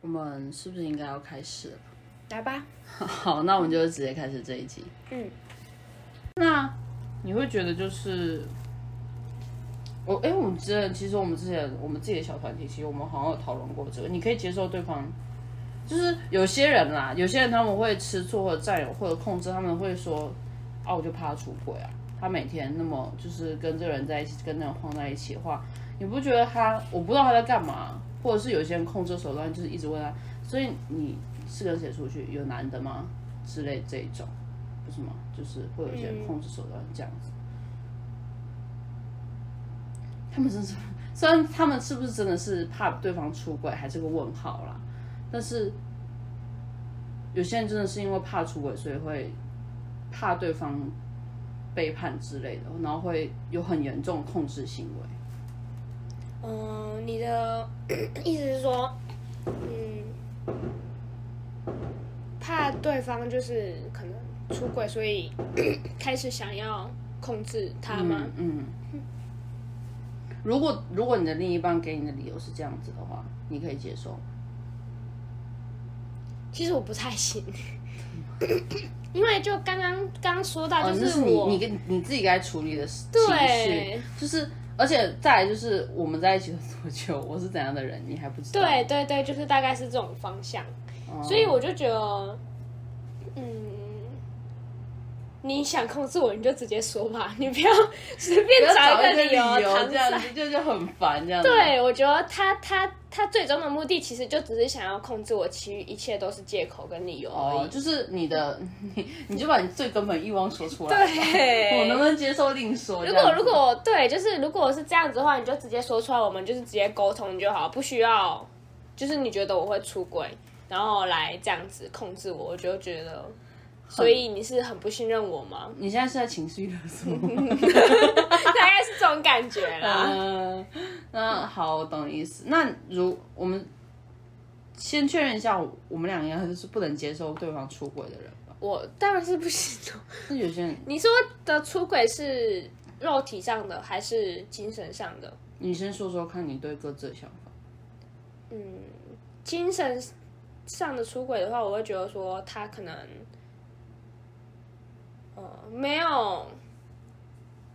我们是不是应该要开始了？来吧。好，那我们就直接开始这一集。嗯，那你会觉得就是我哎、我们之前其实我们之前我们自己的小团体，其实我们好像有讨论过这个。你可以接受对方，就是有些人啦，有些人他们会吃醋或者占有或者控制，他们会说啊，我就怕他出轨啊。他每天那么就是跟这个人在一起，跟那个人晃在一起的话，你不觉得他？我不知道他在干嘛，或者是有些人控制手段就是一直问他，所以你是跟谁出去？有男的吗？之类这一种，不是吗？就是会有一些人控制手段这样子。他们真是，虽然他们是不是真的是怕对方出轨，还是个问号啦。但是有些人真的是因为怕出轨，所以会怕对方背叛之类的，然后会有很严重的控制行为。嗯，你的意思是说，嗯，怕对方就是可能出轨，所以开始想要控制他吗？嗯。嗯如果如果你的另一半给你的理由是这样子的话，你可以接受？其实我不太行，因为就刚刚刚刚说到，哦，就那是你我、你跟你自己该处理的情绪对，就是而且再来就是我们在一起了多久，我是怎样的人，你还不知道。对对对，就是大概是这种方向，哦所以我就觉得，嗯，你想控制我，你就直接说吧，你不要 随便找一个理由搪塞。这样子，就就很烦这样子。对，我觉得他他他最终的目的其实就只是想要控制我，其余一切都是借口跟理由而哦，已。就是你的，你你就把你最根本欲望说出来。对我能不能接受另说。如果如果对，就是如果是这样子的话，你就直接说出来，我们就是直接沟通就好，不需要就是你觉得我会出轨，然后来这样子控制我，我就觉得，所以你是很不信任我吗？你现在是在情绪勒索吗？大概是这种感觉啦。嗯，那好，我懂你意思。那如我们先确认一下，我们两个人是不能接受对方出轨的人吧？我当然是不行的。那有些人，你说的出轨是肉体上的还是精神上的？你先说说看你对各自的想法。嗯精神上的出轨的话，我会觉得说他可能，呃，没有，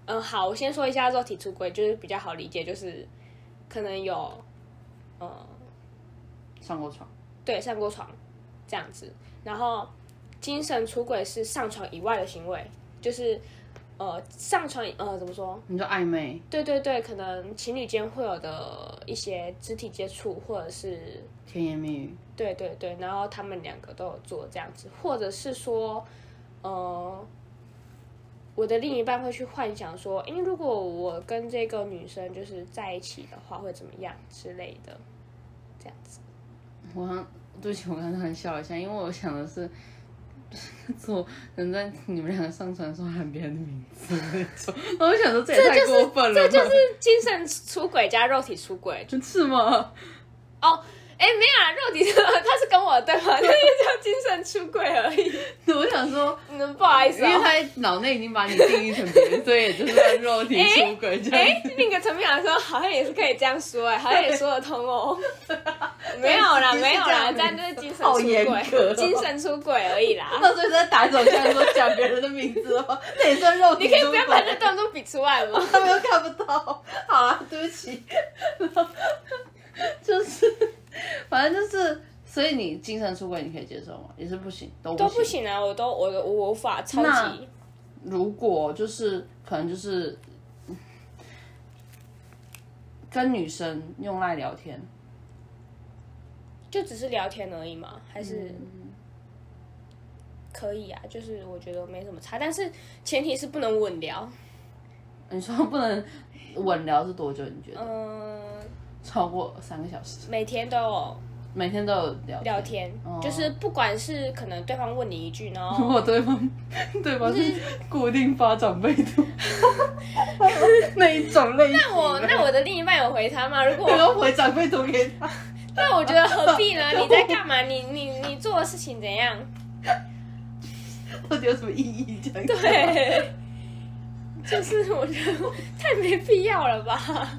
嗯、好，我先说一下肉体出轨，就是比较好理解，就是可能有，呃，上过床，对，上过床这样子，然后精神出轨是上床以外的行为，就是呃上床呃怎么说？你说暧昧，对对对，可能情侣间会有的一些肢体接触，或者是甜言蜜语，对对对，然后他们两个都有做这样子，或者是说，呃，我的另一半会去幻想说，因为如果我跟这个女生就是在一起的话，会怎么样之类的，这样子。我刚对不起，我刚才笑了一下，因为我想的是。做能在你们两个上船的时候喊别人的名字那种，然后我想说这也太过分了吧？这就是精神出轨加肉体出轨 是吗？哦。哎，没有啊，肉体 他是跟我对话，那就叫精神出轨而已。我想说，嗯，不好意思因为哦。他脑内已经把你定义成别人，所以也就是算肉体出轨这样哎，另一个层面来说，好像也是可以这样说，哎，好像也说得通哦。没有啦，没有啦，是这样子这样就是精神出轨精神出轨而已啦。那所以在打手枪说讲别人的名字的话，那也算肉体出轨。你可以不要把这动作比出来吗？他们又看不到。好啊，对不起。就是，反正就是，所以你精神出轨你可以接受吗？也是不行，都都不不行啊，我都我都我无法超级。如果就是可能就是跟女生用来聊天，就只是聊天而已嘛，还是嗯可以啊？就是我觉得没什么差，但是前提是不能稳聊。你说不能稳聊是多久？你觉得、嗯，超过三个小时？每天都有每天都有聊聊天，哦就是不管是可能对方问你一句，然 如后果对方 对方是固定发长辈图 那一种类型，那我那我的另一半有回他吗？如果对方回长辈图给他，那我觉得何必呢？你在干嘛？你你你做的事情怎样？到底有什么意义？这样对，就是我觉得太没必要了吧？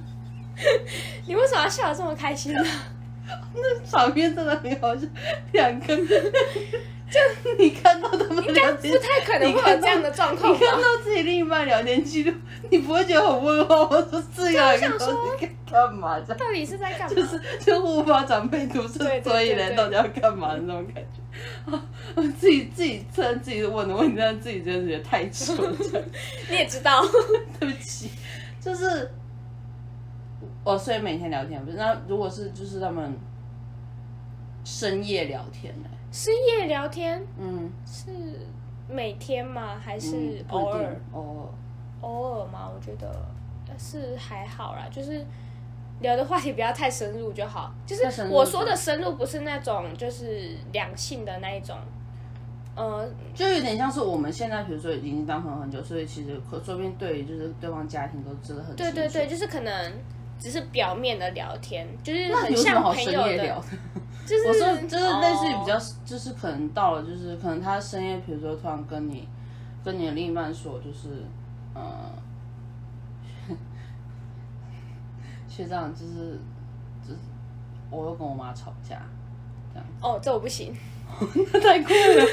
你为什么要笑得这么开心呢？那场面真的很好笑，两个，就你看到他们聊天不，太可能会有这样的状况吧？你看到自己另一半聊天记录，你不会觉得很问号吗？我说这个人到底在干嘛？到底是在干嘛？就是就无法长辈图是所以人到底要干嘛的那种感觉。啊，我自己自己虽然自己问的问题，但自己真的觉得太蠢了。你也知道，对不起，就是我所以每天聊天不是？那如果是就是他们深夜聊天呢？深夜聊天嗯，是每天吗？还是嗯不一定偶尔？偶尔。偶尔吗？我觉得是还好啦，就是聊的话题不要太深入就好。就是太深入我说的深入，不是那种就是两性的那一种，呃，就有点像是我们现在，比如说已经当朋友很久，所以其实可说不定对就是对方家庭都知道很清楚。对对对，就是可能只是表面的聊天，就是很像朋友的聊，的？就是我说就是类似于比较，哦就是可能到了，就是可能他深夜，比如说突然跟你跟你的另一半说，就是呃，学长就是就是我又跟我妈吵架，这样哦，这我不行。太酷了，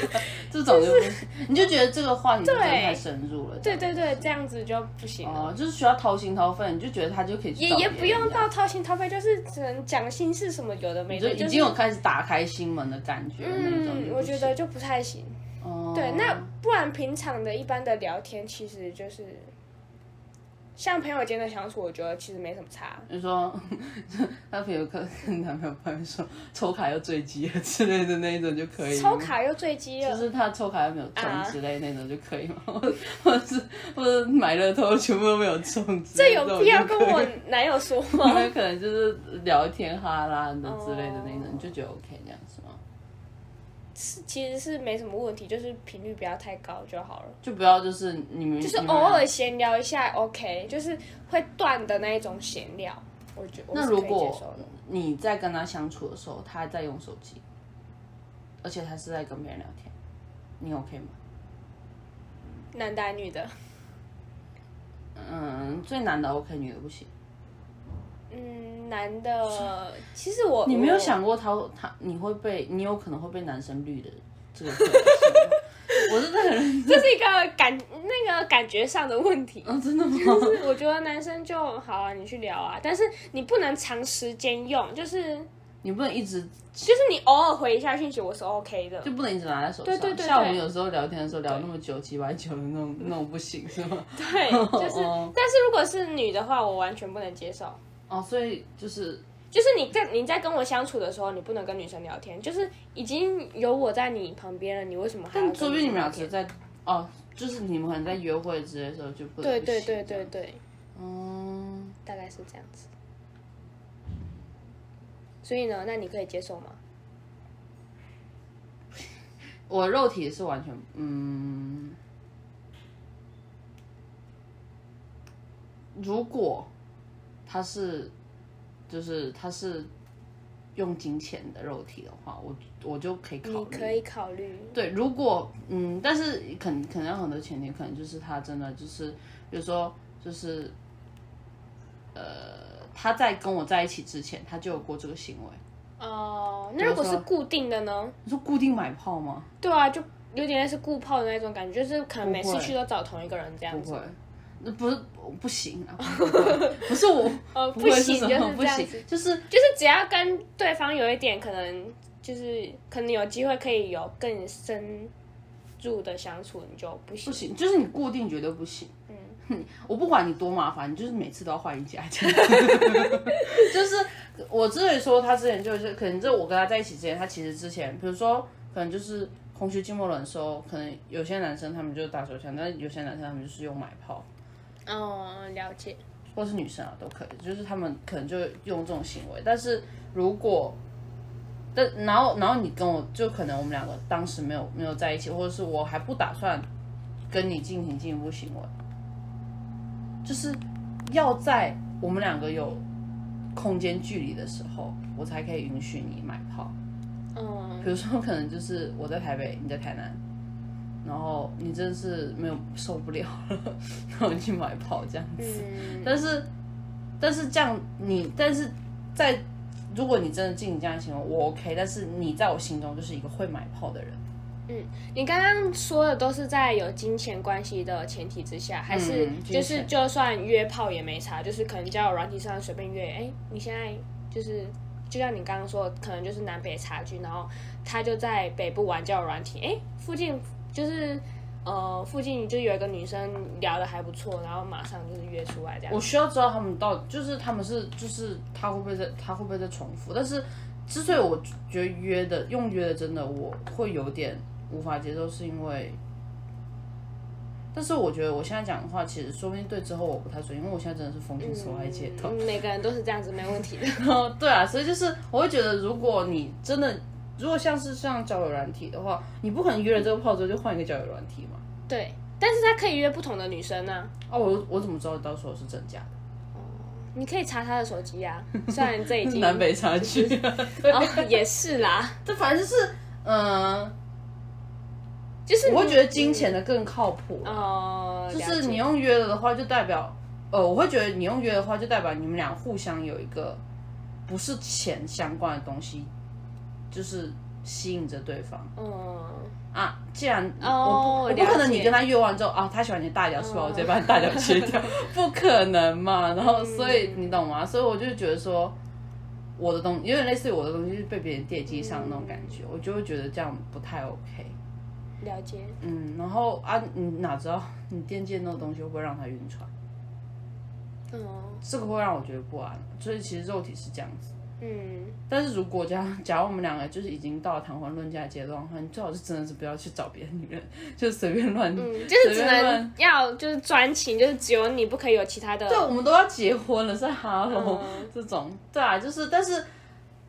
这种就不行，你就觉得这个话题就真的太深入了，对对对，这样子就不行了。哦，就是需要掏心掏肺，你就觉得他就可以去也也不用到掏心掏肺，就是只能讲心事什么有的没的，就已经有开始打开心门的感觉那种嗯，我觉得就不太行。哦。对，那不然平常的一般的聊天，其实就是像朋友间的相处，我觉得其实没什么差。就说他朋友跟跟男朋友朋友说抽卡又坠机了之类的那一种就可以，抽卡又坠机了就，是他抽卡又没有中啊之类那种就可以吗？或者是或者买乐透全部都没有中这，有必要跟我男友说吗？那可能就是聊天哈拉的之类的那种，就觉得 OK 这样子吗？是其实是没什么问题，就是频率不要太高就好了。就不要就是你们就是偶尔闲聊一下，OK，就是会断的那一种闲聊，我觉得那如果。你在跟他相处的时候，他还在用手机，而且他是在跟别人聊天，你 OK 吗？男的女的？嗯，最难的 OK，女的不行。嗯，男的，其实我你没有想过他他你会被你有可能会被男生绿的这个可能性吗？我是在很这是一个感那个感觉上的问题。哦，真的吗？就是我觉得男生就好啊，你去聊啊，但是你不能长时间用，就是你不能一直就是你偶尔回一下讯息，我是 OK 的。就不能一直拿在手上。对对对像我们有时候聊天的时候聊那么久，几百九的那种那种不行是吗？对，就是，哦但是如果是女的话，我完全不能接受。哦，所以就是就是你在你在跟我相处的时候，你不能跟女生聊天，就是已经有我在你旁边了，你为什么还要但说不定你们？俩只是在哦，就是你们可能在约会之类的时候就不能对对对对，对，嗯，大概是这样子。所以呢，那你可以接受吗？我肉体是完全嗯，如果他是就是他是用金钱的肉体的话，我我就可以考虑。你可以考虑。对，如果嗯，但是可能可能有很多前提，可能就是他真的就是，比如说就是，呃，他在跟我在一起之前，他就有过这个行为。哦、那如果是固定的呢？你说固定买炮吗？对啊，就有点类似固炮的那种感觉，就是可能每次去都找同一个人这样子不会。，那不是不行啊，不是我，呃，不行，就是不行就是就是只要跟对方有一点可能，就是可能有机会可以有更深入的相处，你就不行。不行，就是你固定绝对不行。嗯，我不管你多麻烦，你就是每次都要换一家。就是我之所以说他之前就是，可能就我跟他在一起之前，他其实之前，比如说可能就是空虚寂寞冷的时候，可能有些男生他们就是打手枪，但是有些男生他们就是用买炮，嗯，了解。或是女生啊都可以，就是他们可能就用这种行为。但是如果但然后然后你跟我就可能我们两个当时没有没有在一起，或者是我还不打算跟你进行进一步行为，就是要在我们两个有空间距离的时候，我才可以允许你买炮。嗯，比如说，可能就是我在台北，你在台南，然后你真的是没有受不了了，然后你去买炮这样子。嗯，但是，但是这样你，但是在如果你真的进你这样的行为，我 OK，但是你在我心中就是一个会买炮的人。嗯你刚刚说的都是在有金钱关系的前提之下，还是就是就算约炮也没差，就是可能交友软体上随便约，哎、你现在就是就像你刚刚说的，可能就是南北差距，然后他就在北部玩交友软体，哎、附近就是呃附近就有一个女生聊的还不错，然后马上就是约出来这样我。需要知道他们到底就是他们是就是他会不会在他会不会在重复？但是之所以我觉得约的用约的真的我会有点无法接受，是因为。但是我觉得我现在讲的话，其实说不定对之后我不太准，因为我现在真的是封建所爱街头。嗯每个人都是这样子，没问题的。然 后对啊，所以就是我会觉得，如果你真的如果像是像交友软体的话，你不可能约了这个炮之后就换一个交友软体嘛？对，但是他可以约不同的女生呢、哦，我我怎么知道到时候是真假的？你可以查他的手机啊，虽然这已经 南北差距。哦，也是啦，这反正就是，嗯、就是我会觉得金钱的更靠谱。哦，就是你用约了的话，就代表，呃，我会觉得你用约的话，就代表你们俩互相有一个不是钱相关的东西，就是吸引着对方嗯，啊。既然哦我不可能你跟他约完之后啊，他喜欢你的大脚是吧？我直接把你大脚切掉，不可能嘛。然后所以你懂吗？所以我就觉得说。我的东有点类似于我的东西是被别人惦记上那种感觉，我就会觉得这样不太 OK。了解，嗯，然后啊，你哪知道你惦记的那种东西会不会让他晕船？嗯这个会让我觉得不安。所以其实肉体是这样子，嗯，但是如果假假如我们两个就是已经到了谈婚论嫁阶段的话，你最好是真的是不要去找别的女人，就随便乱。嗯，就是只能要就是专情，就是只有你不可以有其他的。对，我们都要结婚了，是哈喽、嗯这种，对啊，就是，但是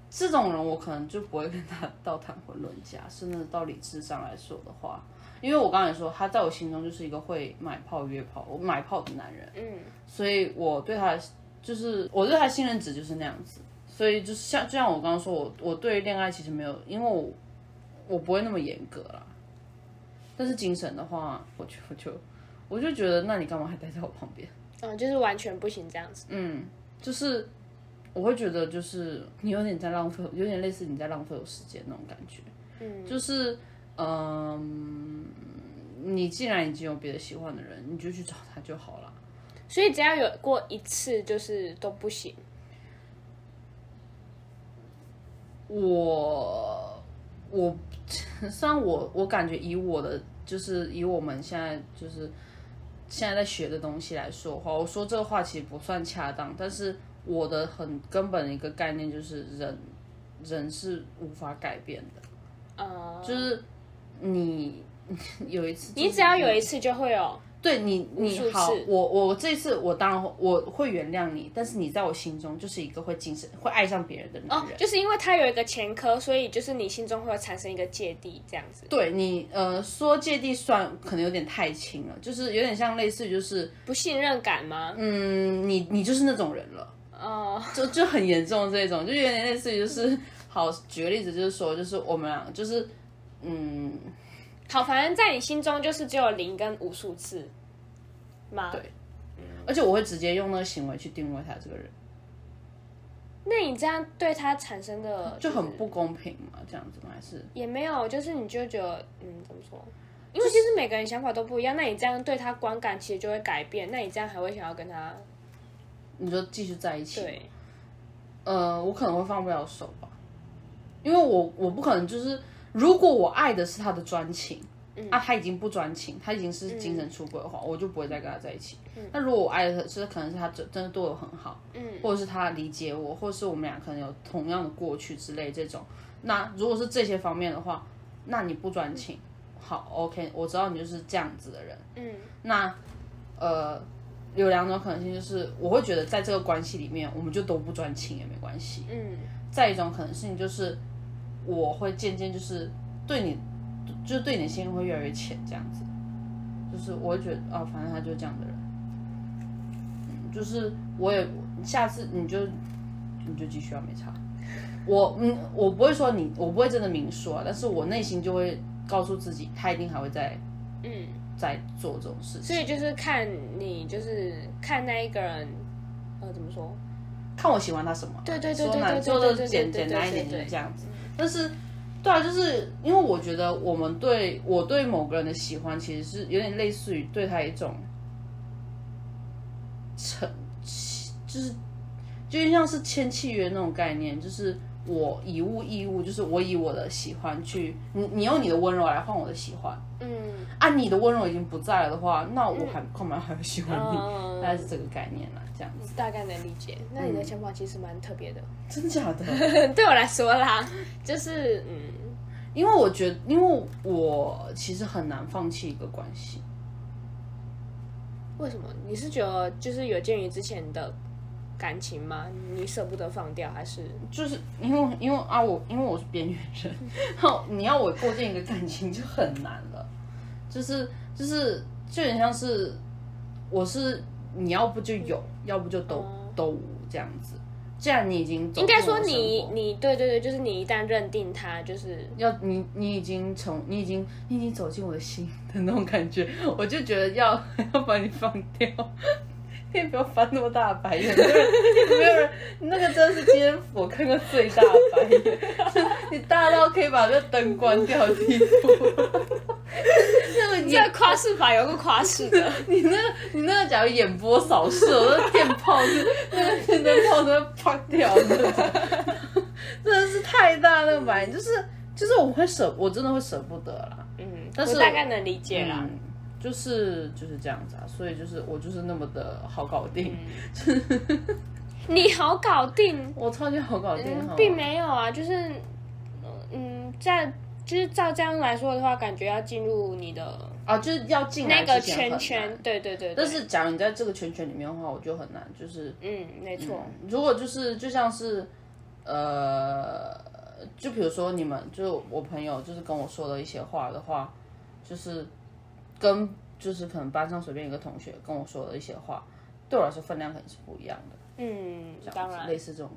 这种人我可能就不会跟他到谈婚论嫁，甚至到理智上来说的话，因为我刚才说他在我心中就是一个会买炮约炮、我买炮的男人，嗯所以我对他的就是我对他的信任值就是那样子，所以就是像就像我刚刚说，我我对恋爱其实没有，因为我我不会那么严格啦，但是精神的话，我就我就我就觉得，那你干嘛还待在我旁边？嗯，就是完全不行这样子。嗯，就是我会觉得，就是你有点在浪费，有点类似你在浪费我时间那种感觉。嗯，就是嗯，你既然已经有别的喜欢的人，你就去找他就好了。所以只要有过一次，就是都不行。我我 虽然我我感觉以我的就是以我们现在就是现在在学的东西来说的话，我说这个话其实不算恰当，但是我的很根本的一个概念就是人人是无法改变的，呃，就是你 有一次、你只要有一次就会有。对你，你好次，我我这次我当然会我会原谅你，但是你在我心中就是一个会精神会爱上别人的男哦人。，就是因为他有一个前科，所以就是你心中会有产生一个芥蒂这样子，对你，呃，说芥蒂算可能有点太轻了，就是有点像类似于就是，不信任感吗？嗯，你你就是那种人了，哦、就就很严重这种，就有点类似于就是，好，举个例子就是说，就是我们俩就是，嗯，好，反正在你心中就是只有零跟无数次吗？对而且我会直接用那个行为去定位他这个人，那你这样对他产生的就是很不公平嘛，这样子吗？还是也没有，就是你就觉得，嗯，怎么说？因为其实每个人想法都不一样，那你这样对他观感其实就会改变，那你这样还会想要跟他你就继续在一起？对？呃，我可能会放不了手吧，因为我我不可能就是，如果我爱的是他的专情，啊，他已经不专情，他已经是精神出轨的话，我就不会再跟他在一起。那如果我爱的是可能是他真真的对我很好，嗯，或者是他理解我，或者是我们俩可能有同样的过去之类这种，那如果是这些方面的话，那你不专情，好，OK，我知道你就是这样子的人，嗯，那呃。有两种可能性，就是我会觉得在这个关系里面，我们就都不专情也没关系。嗯。再一种可能性就是，我会渐渐就是对你，就是对你的心会越来越浅，这样子。就是我会觉得啊，反正他就是这样的人。嗯，就是我也下次你就你就继续啊，没差。我嗯，我不会说你，我不会真的明说啊，但是我内心就会告诉自己，他一定还会再嗯，再做这种事情。所以就是看你就是看那一个人，呃，怎么说？看我喜欢他什么。对对对说对对简对对简单一点就对是这样子。但是，对啊，就是因为我觉得我们对我对某个人的喜欢，其实是有点类似于对他一种成，就是就像是签契约那种概念，就是我以物易物，就是我以我的喜欢去，你你用你的温柔来换我的喜欢。嗯啊，你的温柔已经不在了的话，那我还干嘛还要喜欢你？嗯大概是这个概念啦，这样子。大概能理解。那你的想法其实蛮特别的，真假的？对我来说啦，就是嗯，因为我觉得，因为我其实很难放弃一个关系。为什么？你是觉得就是有鉴于之前的感情吗？你舍不得放掉，还是就是因为因为啊，我因为我是边缘人，然后你要我构建一个感情就很难了，就是就是就有点像是我是你要不就有，要不就都、都无这样子。既然你已经应该说你你对对对，就是你一旦认定他，就是要你你已经从你已经你已经走进我的心的那种感觉，我就觉得要 要把你放掉。你也不要翻那么大的白眼，没有人，没有人，那个真的是今天我看过最大的白眼，你大到可以把这个灯关掉的地步。那个这眼，个夸饰法有个夸饰的，你那个你那个假如眼波扫射，那电炮是那个电灯泡都会啪掉的，真的是太大那个白眼，就是就是我会舍，我真的会舍不得啦。嗯，但是我大概能理解啦。嗯，就是就是这样子啊，所以就是我就是那么的好搞定，你好搞定，我超级好搞定，嗯，并没有啊，就是嗯，在就是照这样来说的话，感觉要进入你的啊，就是要进那个圈圈。，对对对。对但是假如你在这个圈圈里面的话，我就很难，就是嗯，没错，如果就是就像是呃，就比如说你们就我朋友就是跟我说的一些话的话，就是跟就是可能班上随便一个同学跟我说的一些话，对我来说分量肯定是不一样的。嗯，当然类似这种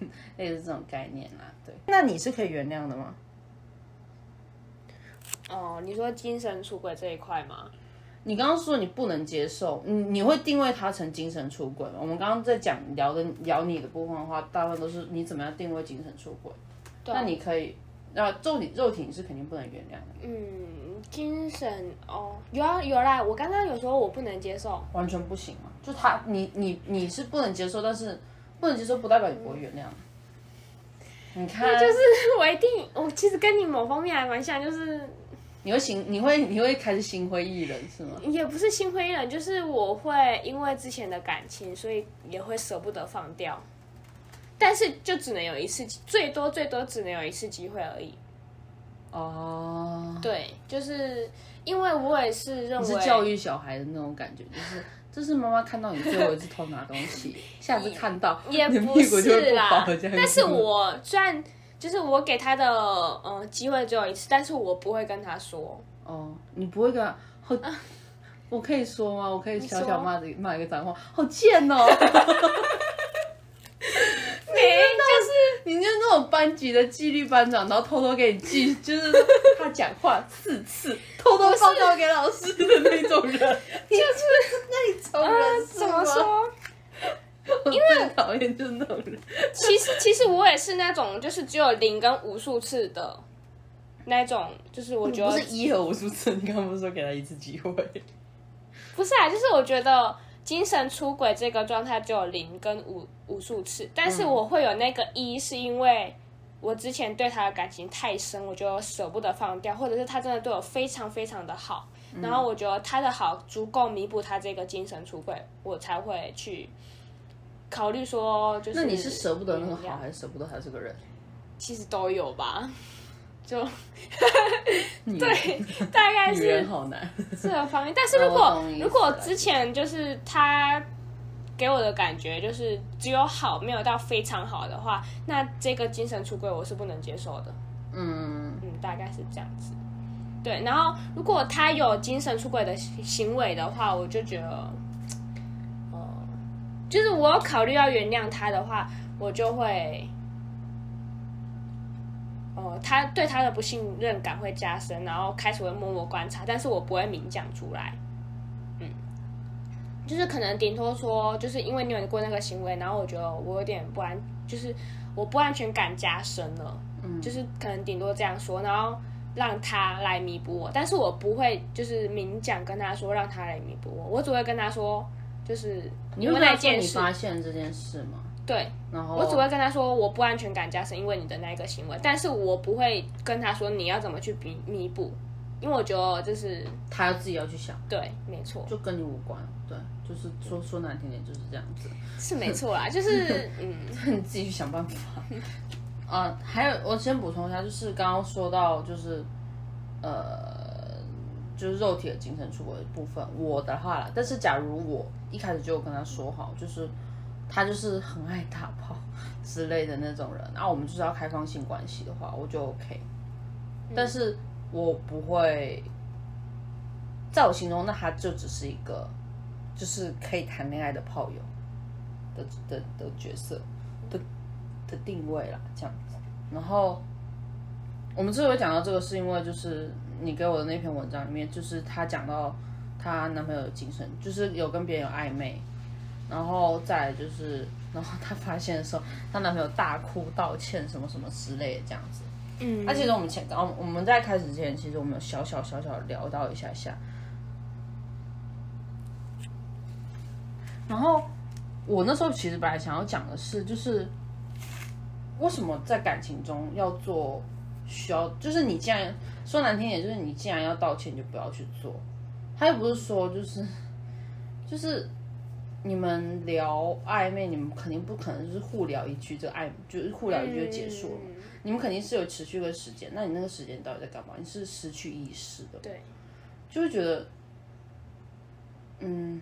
类似这种概念啦。对，那你是可以原谅的吗？哦，你说精神出轨这一块吗？你刚刚说你不能接受，你你会定位他成精神出轨吗？我们刚刚在讲聊的聊你的部分的话，大部分都是你怎么样定位精神出轨。那你可以，那肉体肉体你是肯定不能原谅的，嗯，精神哦，有啊有啦，我刚刚有说我不能接受，完全不行嘛。就他你你你是不能接受，但是不能接受不代表你不会原谅。你看，就是我一定，我其实跟你某方面还蛮像，就是你会心你会你会开始心灰意冷是吗？也不是心灰意冷，就是我会因为之前的感情，所以也会舍不得放掉，但是就只能有一次，最多最多只能有一次机会而已。哦，对，就是因为我也是认为是教育小孩的那种感觉，就是 这是妈妈看到你最后一次偷拿东西，下次看到也不是啦。但是我虽然就是我给他的呃机会只有一次，但是我不会跟他说。哦，你不会跟他好，我可以说吗？我可以小小骂的骂一个脏话，好贱哦！你就是那种班级的纪律班长，然后偷偷给你记，就是他讲话四次，偷偷报告给老师的那种人。就是那你从怎么吗？说？因为讨厌就是那种人。其实其实我也是那种就是只有零跟无数次的那种，就是我觉得不是一和无数次，你刚刚不是说给他一次机会？不是啊，就是我觉得精神出轨这个状态只有零跟无无数次，但是我会有那个一，是因为我之前对他的感情太深，我就舍不得放掉，或者是他真的对我非常非常的好，然后我觉得他的好足够弥补他这个精神出轨，我才会去考虑说，就是那你是舍不得那个好，还是舍不得他这个人？其实都有吧，就女 对，大概女是人好难。这个方面。但是如果如果之前就是他给我的感觉就是只有好，没有到非常好的话，那这个精神出轨我是不能接受的。嗯，嗯，大概是这样子。对，然后如果他有精神出轨的行行为的话，我就觉得，呃，就是我有考虑要原谅他的话，我就会，哦、他对他的不信任感会加深，然后开始会默默观察，但是我不会明讲出来。嗯就是可能顶多说，就是因为你有过那个行为，然后我觉得我有点不安，就是我不安全感加深了，嗯，就是可能顶多这样说，然后让他来弥补我，但是我不会就是明讲跟他说让他来弥补我，我只会跟他说，就是因为那件事发现这件事吗？对，然后我只会跟他说我不安全感加深，因为你的那个行为，但是我不会跟他说你要怎么去弥弥补，因为我觉得就是他要自己要去想，对，没错，就跟你无关，对，就是说说难听点就是这样子，是没错啦，就是 嗯，你自己去想办法。啊，还有我先补充一下，就是刚刚说到就是呃，就是肉体的精神出轨的部分，我的话啦，但是假如我一开始就跟他说好，就是。他就是很爱打炮 之类的那种人，然后我们就是要开放性关系的话，我就 OK。但是我不会，在我心中，那他就只是一个，就是可以谈恋爱的炮友的的的角色的的定位啦，这样子。然后我们之所以讲到这个，是因为就是你给我的那篇文章里面，就是他讲到她男朋友的精神，就是有跟别人有暧昧。然后再就是，然后她发现的时候，她男朋友大哭道歉什么什么之类的这样子。嗯，那其实我们前刚我们在开始之前，其实我们有小小小小聊到一下下。然后我那时候其实本来想要讲的是，就是为什么在感情中要做需要，就是你既然说难听点，就是你既然要道歉，就不要去做。他又不是说就是就是。你们聊暧昧，你们肯定不可能就是互聊一句，这暧就是互聊一句就结束了。你们肯定是有持续个时间，那你那个时间到底在干嘛？你是失去意识的，对，就会觉得，嗯，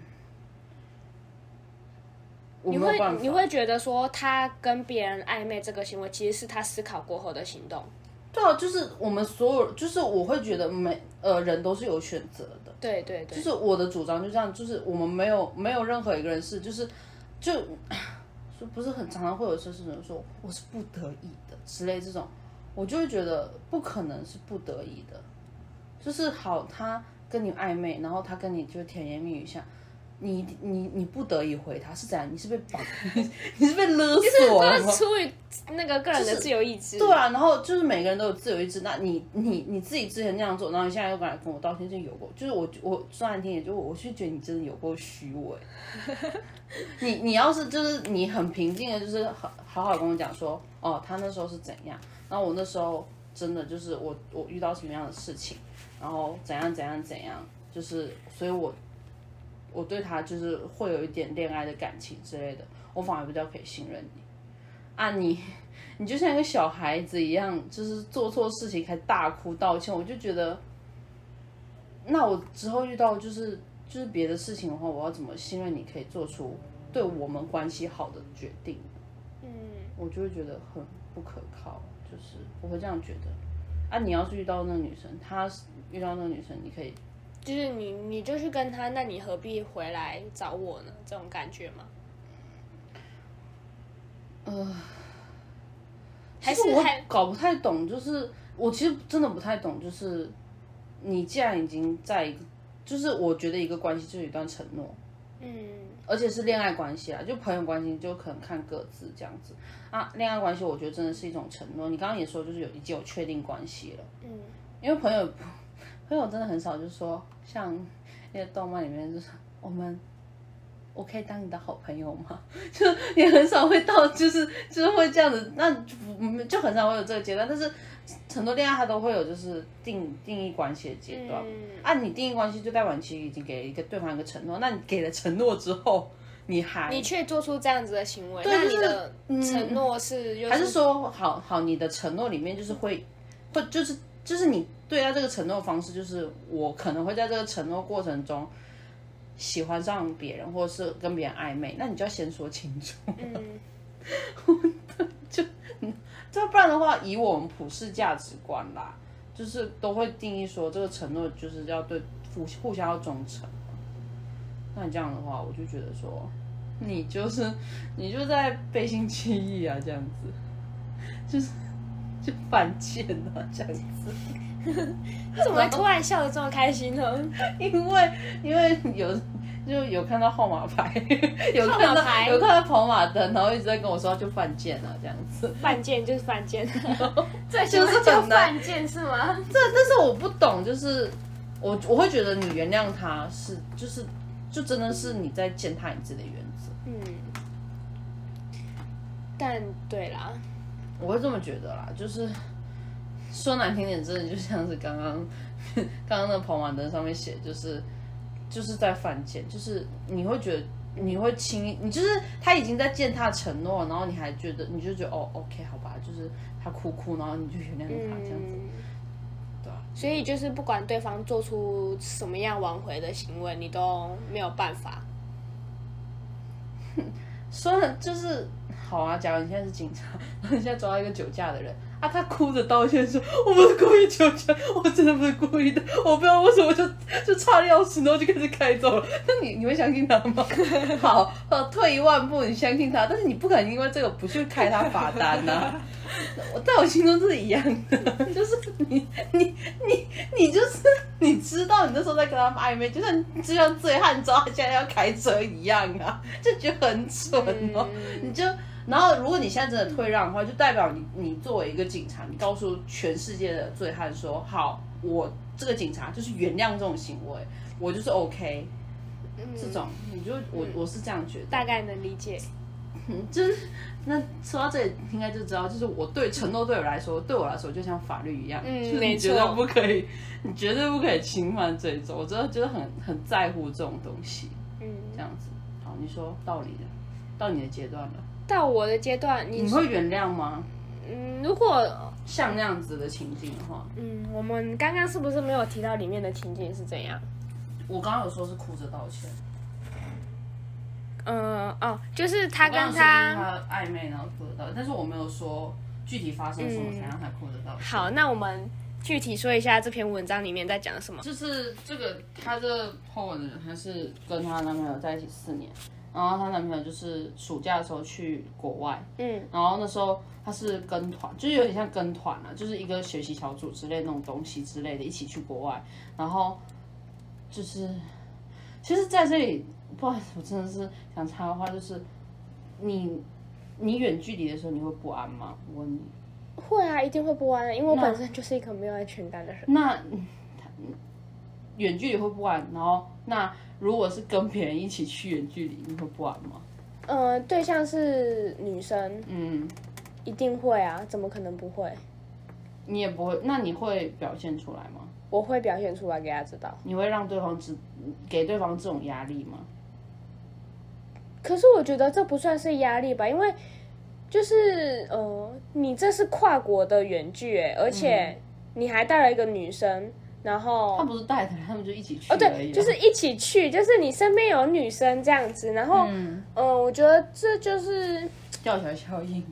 你会你会觉得说他跟别人暧昧这个行为，其实是他思考过后的行动。对啊，就是我们所有，就是我会觉得每呃人都是有选择的。对对对，就是我的主张就这样，就是我们没有没有任何一个人是就是就说不是很常常会有些事情说我是不得已的之类这种，我就会觉得不可能是不得已的，就是好他跟你暧昧，然后他跟你就甜言蜜语下。你你你不得已回他是怎样？你是被绑？你是被勒索了吗？出于那个个人的自由意志。对啊，然后就是每个人都有自由意志。那你你你自己之前那样做，然后你现在又过来跟我道歉，就有过。就是我我说难听点，就我是觉得你真的有过虚伪。你你要是就是你很平静的，就是好好好跟我讲说，哦，他那时候是怎样，然后我那时候真的就是我我遇到什么样的事情，然后怎样怎样怎样，就是所以我。我对他就是会有一点恋爱的感情之类的，我反而比较可以信任你。啊，你你就像一个小孩子一样，就是做错事情还大哭道歉，我就觉得，那我之后遇到就是就是别的事情的话，我要怎么信任你可以做出对我们关系好的决定？嗯，我就会觉得很不可靠，就是我会这样觉得。啊，你要是遇到那个女生，她遇到那个女生，你可以。就是你，你就是跟他，那你何必回来找我呢？这种感觉吗？呃，还是我搞不太懂。就是我其实真的不太懂。就是你既然已经在一个，就是我觉得一个关系就是一段承诺，嗯，而且是恋爱关系啊，就朋友关系就可能看各自这样子啊。恋爱关系我觉得真的是一种承诺。你刚刚也说就是有已经有确定关系了，嗯，因为朋友。朋友真的很少，就是说像那个动漫里面，就是我们，我可以当你的好朋友吗？就也很少会到，就是就是会这样子，那就很少会有这个阶段。但是很多恋爱它都会有，就是定定义关系的阶段。啊，你定义关系就代表其实已经给了一个对方一个承诺。那你给了承诺之后，你还你却做出这样子的行为，那你的承诺是还是说好好你的承诺里面就是会会就是就是你。对待这个承诺方式，就是我可能会在这个承诺过程中喜欢上别人，或者是跟别人暧昧，那你就要先说清楚。嗯，就这不然的话，以我们普世价值观啦，就是都会定义说这个承诺就是要对互互相要忠诚。那你这样的话，我就觉得说你就是你就在背信弃义啊，这样子 就是就犯贱啊，这样子。你 怎么会突然笑得这么开心呢？因为因为有就有看到号码牌，有看到有看到跑马灯，然后一直在跟我说就犯贱了这样子。犯贱就是犯贱，这就是叫犯贱是吗？这但是我不懂，就是我我会觉得你原谅他是就是就真的是你在践踏你自己的原则，嗯，但对啦，我会这么觉得啦，就是说难听点，真的就像是刚刚刚刚那个跑马灯上面写，就是就是在犯贱，就是你会觉得。你会轻易，你就是他已经在践踏承诺，然后你还觉得，你就觉得哦，OK，好吧，就是他哭哭，然后你就原谅他这样子，嗯，对啊。所以就是不管对方做出什么样挽回的行为，你都没有办法。说了就是好啊，假如你现在是警察，然后你现在抓到一个酒驾的人啊，他哭着道歉说：“我不是故意酒驾，我真的不是故意的，我不知道为什么就就差钥匙，然后就开始开走了。”那你你会相信他吗？好，呃，退一万步，你相信他，但是你不可能因为这个不去开他罚单呐、我在我心中是一样的，就是你你你你就是你知道你那时候在跟他们暧昧，就像就像醉汉抓他现在要开车一样啊，就觉得很蠢哦。你就然后如果你现在真的退让的话，就代表你你作为一个警察，你告诉全世界的醉汉说，好，我这个警察就是原谅这种行为，我就是 OK。这种你就我我是这样觉得，大概能理解。嗯，就是那说到这里，应该就知道，就是我对承诺对我来说，对我来说就像法律一样，嗯就是你绝对不可以，你绝对不可以侵犯这一种，我真的觉得很很在乎这种东西，嗯，这样子。好，你说道理的，到你的阶段了，到我的阶段，你你会原谅吗？嗯，如果像那样子的情境的话，嗯，我们刚刚是不是没有提到里面的情境是怎样？我刚刚有说是哭着道歉，嗯哦，就是他跟他暧昧然后哭得到，但是我没有说具体发生什么才让他哭着道歉。好，那我们具体说一下这篇文章里面在讲什么。就是这个，她这个 po 文的人，她是跟她男朋友在一起四年，然后她男朋友就是暑假的时候去国外，嗯，然后那时候她是跟团，就是有点像跟团啊，就是一个学习小组之类那种东西之类的，一起去国外，然后就是，其实在这里，不好意思，我真的是想插个话，就是你你远距离的时候，你会不安吗？我问你。会啊，一定会不安的，因为我本身就是一个没有安全感的人。那嗯远距离会不安，然后那如果是跟别人一起去远距离，你会不安吗？呃，对象是女生，嗯，一定会啊，怎么可能不会？你也不会，那你会表现出来吗？我会表现出来给他知道。你会让对方知给对方这种压力吗？可是我觉得这不算是压力吧，因为就是呃，你这是跨国的远距哎，而且你还带了一个女生，然后他不是带的，他们就一起去哦，对，就是一起去，就是你身边有女生这样子，然后，嗯、呃，我觉得这就是，吊桥效应。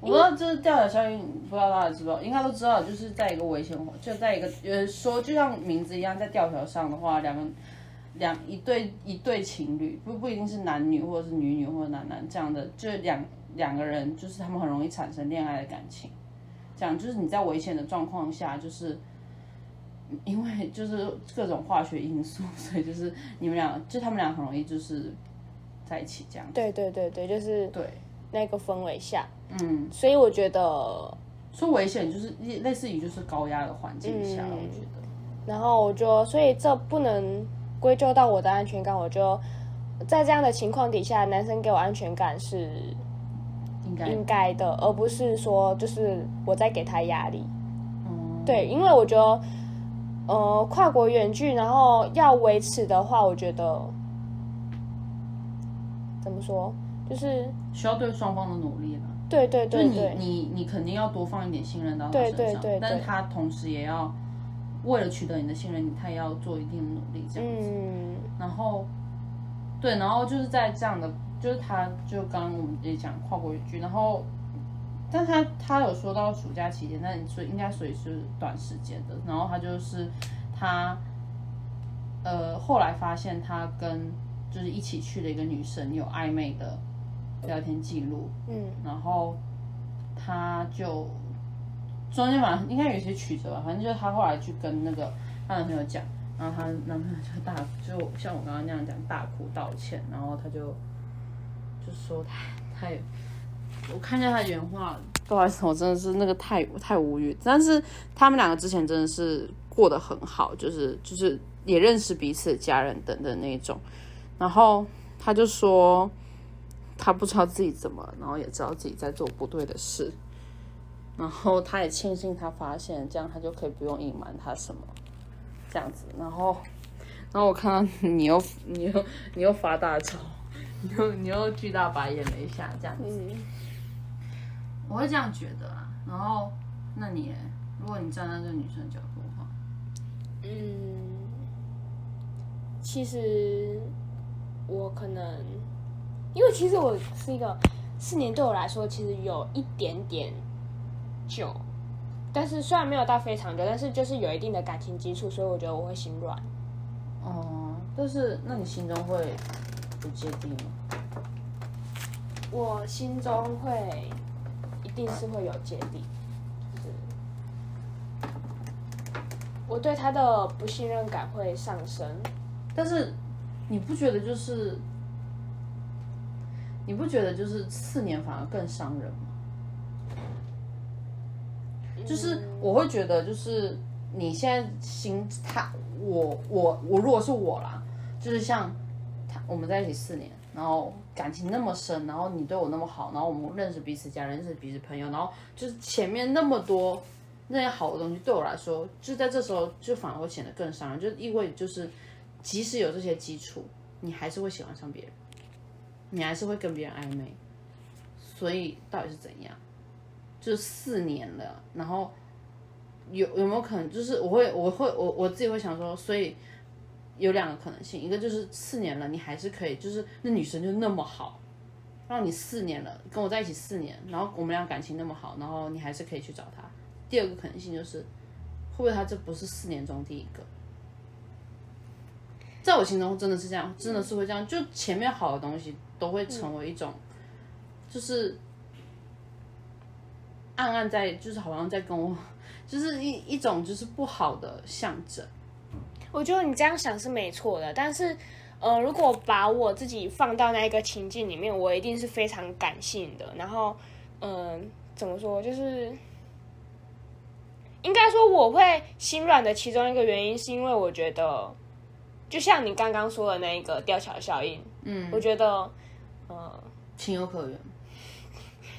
我不知道这是吊桥效应，不知道大家知不知道？应该都知道，就是在一个危险，就在一个呃说，就像名字一样，在吊桥上的话，两个两一对一对情侣，不不一定是男女或者是女女或者男男这样的，就两两个人，就是他们很容易产生恋爱的感情。这样就是你在危险的状况下，就是因为就是各种化学因素，所以就是你们俩就他们俩很容易就是在一起这样。对对对对，就是对，那个氛围下，嗯，所以我觉得，说危险就是类似于就是高压的环境下，嗯我觉得。然后我就，所以这不能归咎到我的安全感，我就在这样的情况底下，男生给我安全感是应该的，而不是说就是我在给他压力。嗯，对，因为我觉得，呃，跨国远距，然后要维持的话，我觉得怎么说，就是需要对双方的努力了。对对对对，你你肯定要多放一点信任到他对身上，对对对但是他同时也要为了取得你的信任，他也要做一定的努力这样子。嗯然后，对，然后就是在这样的，就是他就刚刚我们也讲跨国一句，然后，但他他有说到暑假期间，但所以应该所以是短时间的，然后他就是他，呃，后来发现他跟就是一起去的一个女生有暧昧的聊天记录，嗯然后他就中间反正应该有些曲折吧，反正就是她后来去跟那个她男朋友讲，然后她男朋友就大，就像我刚刚那样讲大哭道歉，然后她就就说她她也，我看一下他原话，不好意思，我真的是那个太太无语，但是他们两个之前真的是过得很好，就是就是也认识彼此的家人等等那种，然后他就说他不知道自己怎么，然后也知道自己在做不对的事。然后他也庆幸他发现，这样他就可以不用隐瞒他什么，这样子。然后，然后我看到你又你又你又发大招，你又你又巨大白眼了一下，这样子。嗯，我会这样觉得啊。然后，那你如果你站在这个女生的角度的话，嗯，其实我可能，因为其实我是一个四年对我来说其实有一点点久，但是虽然没有到非常久，但是就是有一定的感情基础，所以我觉得我会心软。哦、但是那你心中会不芥蒂吗？我心中会一定是会有芥蒂，就是我对他的不信任感会上升。但是你不觉得就是，你不觉得就是四年反而更伤人吗？就是我会觉得，就是你现在心他我我我如果是我啦，就是像他我们在一起四年，然后感情那么深，然后你对我那么好，然后我们认识彼此家人，认识彼此朋友，然后就是前面那么多那些好的东西，对我来说，就在这时候就反而会显得更伤人，就意味就是即使有这些基础，你还是会喜欢上别人，你还是会跟别人暧昧，所以到底是怎样？就四年了，然后有有没有可能，就是我会我会我我自己会想说，所以有两个可能性，一个就是四年了，你还是可以，就是那女生就那么好，让你四年了跟我在一起四年，然后我们俩感情那么好，然后你还是可以去找她。第二个可能性就是，会不会他这不是四年中第一个？在我心中真的是这样，真的是会这样，就前面好的东西都会成为一种，就是暗暗在，就是好像在跟我，就是一一种就是不好的象征。我觉得你这样想是没错的，但是，呃，如果把我自己放到那一个情境里面，我一定是非常感性的。然后，嗯、怎么说，就是应该说我会心软的其中一个原因，是因为我觉得，就像你刚刚说的那一个吊桥效应，嗯，我觉得，呃，情有可原。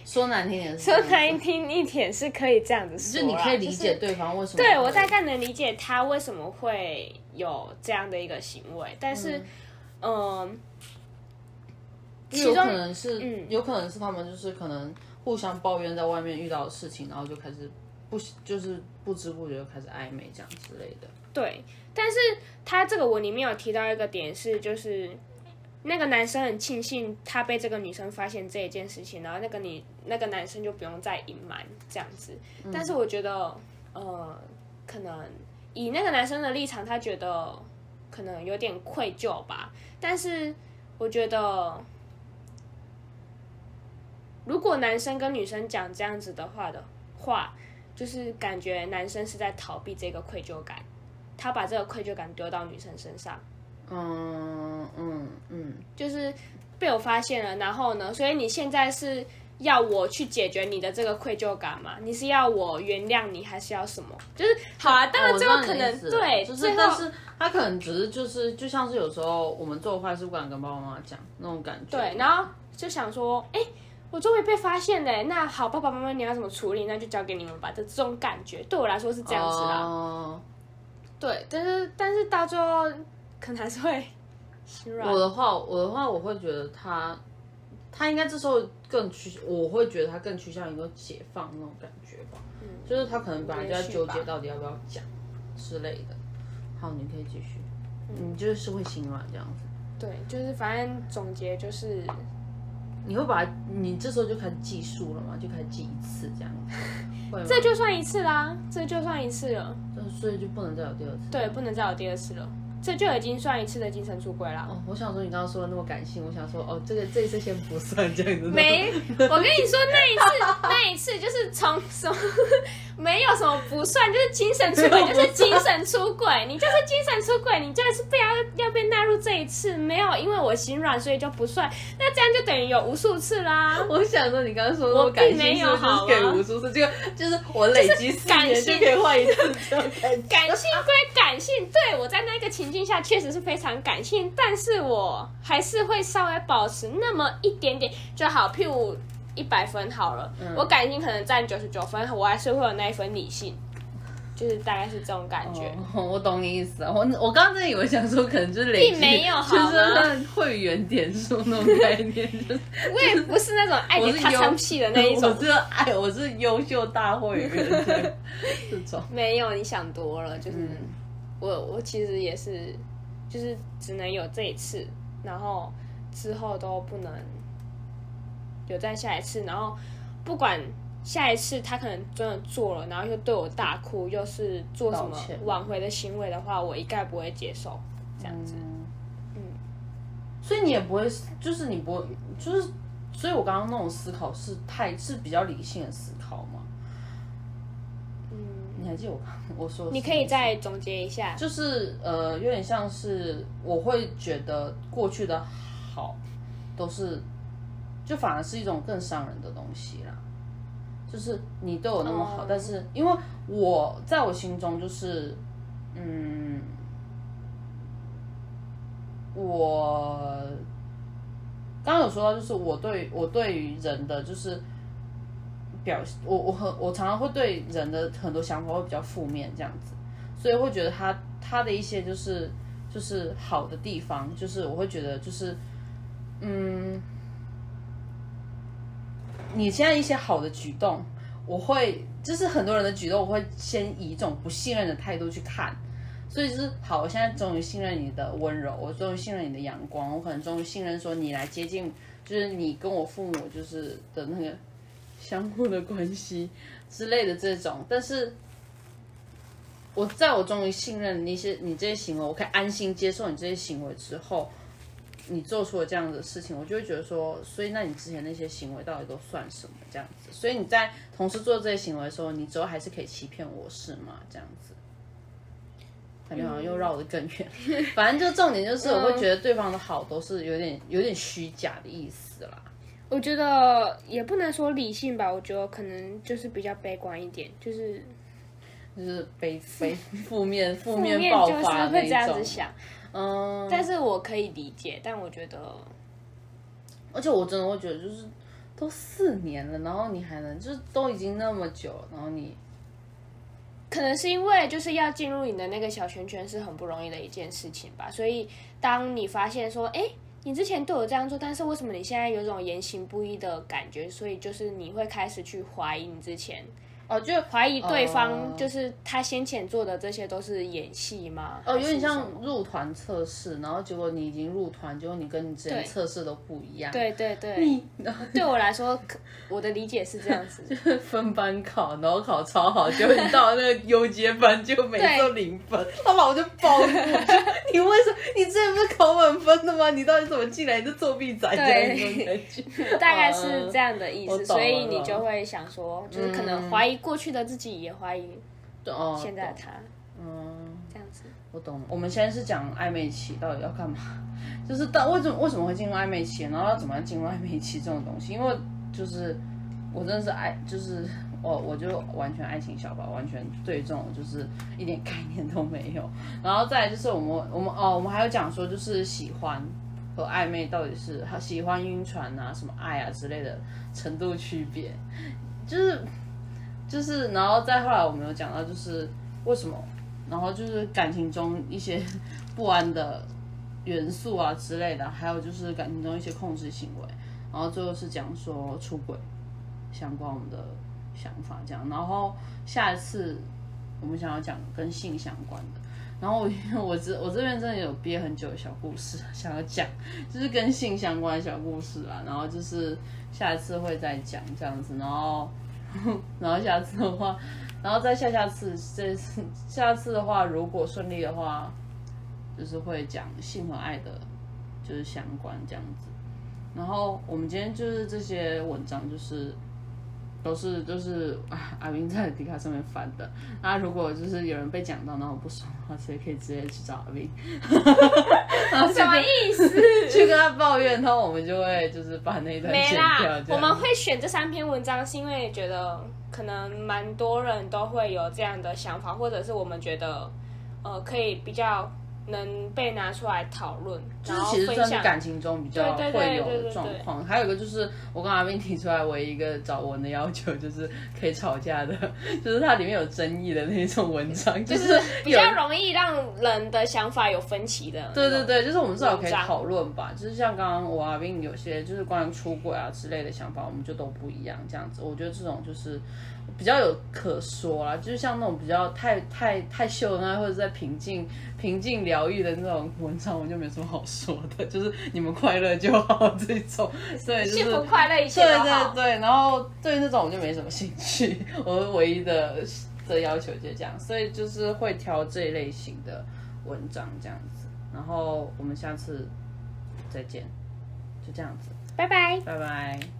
说难听点说，难听一点是可以这样子说，就你可以理解对方为什么会。对我大概能理解他为什么会有这样的一个行为，但是，嗯，有可能是，嗯有可能是他们就是可能互相抱怨在外面遇到的事情，然后就开始不就是不知不觉就开始暧昧这样之类的。对，但是他这个文里面有提到一个点是，就是那个男生很庆幸他被这个女生发现这一件事情，然后那个你那个男生就不用再隐瞒这样子。但是我觉得，呃，可能以那个男生的立场，他觉得可能有点愧疚吧。但是我觉得，如果男生跟女生讲这样子的话的话，就是感觉男生是在逃避这个愧疚感。他把这个愧疚感丢到女生身上，嗯嗯嗯，就是被我发现了，然后呢，所以你现在是要我去解决你的这个愧疚感吗？你是要我原谅你，还是要什么？就是好啊，当然最后可能、对，就是但是他可能只是就是就像是有时候我们做坏事不敢跟爸爸妈妈讲那种感觉。对，然后就想说，哎、我终于被发现了，那好，爸爸妈妈你要怎么处理，那就交给你们吧。这这种感觉对我来说是这样子啦。哦对，但是但是到最后可能还是会 心软。我的话，我的话，我会觉得他，他应该这时候更趋，我会觉得他更趋向一个解放那种感觉吧。嗯就是他可能本来就在纠结到底要不要讲之类的。好，你可以继续。你就是会心软这样子，对，就是反正总结就是，你会把它你这时候就开始计数了吗？就开始记一次这样？这就算一次啦，这就算一次了。所以就不能再有第二次。对，不能再有第二次了。这就已经算一次的精神出轨了。哦，我想说你刚刚说的那么感性，我想说哦，这个这一次先不算这样子。没，我跟你说那一次，那一次就是从什么没有什么不算，就是精神出轨，就是精神出轨，你就是精神出轨，你就是不要要被纳入这一次，没有因为我心软所以就不算，那这样就等于有无数次啦。我想说你刚刚说我我感性是不是有好给无数次？这个就是我累积四感性年就可以换一次这种感。感性归感性，对我在那个情境下确实是非常感性，但是我还是会稍微保持那么一点点就好。譬如一百分好了，我感性可能占九十九分，我还是会有那一分理性，就是大概是这种感觉。哦，我懂你意思啊。我我刚刚真的以为想说，可能就是累积，并没有 好就吗是会员点数那种概念，就是我也不是那种爱我是优给他生气的那一种我，是爱，我是优秀大会员这种。没有你想多了，就是、嗯我我其实也是，就是只能有这一次，然后之后都不能有再下一次，然后不管下一次他可能真的做了，然后又对我大哭，又是做什么挽回的行为的话，我一概不会接受这样子。嗯嗯，所以你也不会，就是你不会，就是，所以我刚刚那种思考是太是比较理性的思考吗？还记得我我说你可以再总结一下。就是呃，有点像是我会觉得过去的好都是，就反而是一种更伤人的东西啦。就是你对我那么好，哦但是因为我在我心中就是，嗯，我刚刚有说到，就是我对我对于人的就是表，我我很我常常会对人的很多想法会比较负面这样子，所以会觉得他他的一些就是就是好的地方，就是我会觉得就是嗯，你现在一些好的举动，我会就是很多人的举动，我会先以一种不信任的态度去看。所以就是好，我现在终于信任你的温柔，我终于信任你的阳光，我可能终于信任说你来接近，就是你跟我父母就是的那个相互的关系 之类的这种。但是，我在我终于信任你一些你这些行为，我可以安心接受你这些行为之后，你做出了这样的事情，我就会觉得说，所以那你之前那些行为到底都算什么？这样子，所以你在同时做这些行为的时候，你之后还是可以欺骗我是吗？这样子。感觉好像又绕得更远，反正就重点就是，我会觉得对方的好都是有点有点虚假的意思啦。我觉得也不能说理性吧，我觉得可能就是比较悲观一点，就是就是悲悲负面负负面爆就是会这样子种。想，嗯，但是我可以理解，但我觉得而且我真的会觉得，就是都四年了，然后你还能就是都已经那么久，然后你可能是因为就是要进入你的那个小圈圈是很不容易的一件事情吧，所以当你发现说，哎，你之前对我这样做，但是为什么你现在有种言行不一的感觉？所以就是你会开始去怀疑你之前，哦就怀疑对方哦就是他先前做的这些都是演戏吗？哦有点像入团测试，然后结果你已经入团，结果你跟你之前测试都不一样，对对对，你 对我来说，我的理解是这样子。分班考，然后考超好，结果你到了那个优阶班，就每次都零分，他老就爆哭，你为什么？你之前不是考满分的吗？你到底怎么进来？你是作弊仔这样那种感觉。大概是这样的意思，所以你就会想说，就是可能怀疑过去的自己，也怀疑哦，现在的他，嗯，这样子。我懂了。我们现在是讲暧昧期到底要干嘛？就是到为什么为什么会进入暧昧期，然后要怎么样进入暧昧期这种东西？因为就是我真的是爱，就是我我就完全爱情小白，完全对这种就是一点概念都没有。然后再来就是我们我们哦，我们还有讲说就是喜欢和暧昧到底是喜欢晕船啊、什么爱啊之类的程度区别，就是就是，然后再后来我们有讲到就是为什么，然后就是感情中一些 不安的元素啊之类的，还有就是感情中一些控制行为，然后最后是讲说出轨相关我们的想法这样，然后下一次我们想要讲跟性相关的。然后我我这我这边真的有憋很久的小故事想要讲，就是跟性相关的小故事啦。然后就是下一次会再讲这样子，然后 然后下次的话，然后再下下次这次下次的话，如果顺利的话，就是会讲性和爱的，就是相关这样子。然后我们今天就是这些文章，就是都是就是啊阿斌在迪卡上面翻的。那如果就是有人被讲到，然后不爽的话，所以可以直接去找阿斌，然 后什么意思？去跟他抱怨，然后我们就会就是把那一段没啦，我们会选这三篇文章，是因为觉得可能蛮多人都会有这样的想法，或者是我们觉得呃可以比较能被拿出来讨论，就是其实。算是感情中比较会有的状况。还有一个就是我跟阿斌提出来唯一一个找文的要求，就是可以吵架的，就是它里面有争议的那种文章，就就是比较容易让人的想法有分歧的。对对，对，就是我们至少可以讨论吧。就是像刚刚我阿斌有些就是关于出轨啊之类的想法，我们就都不一样这样子。我觉得这种就是比较有可说啦，就是像那种比较太太太秀恩爱，或者在平静平静疗愈的那种文章，我就没什么好说的。就是你们快乐就好这种，对，就是幸福快乐一切对。对对，然后对那种我就没什么兴趣，我唯一的的要求就这样，所以就是会挑这一类型的文章这样子。然后我们下次再见，就这样子，拜拜。拜拜。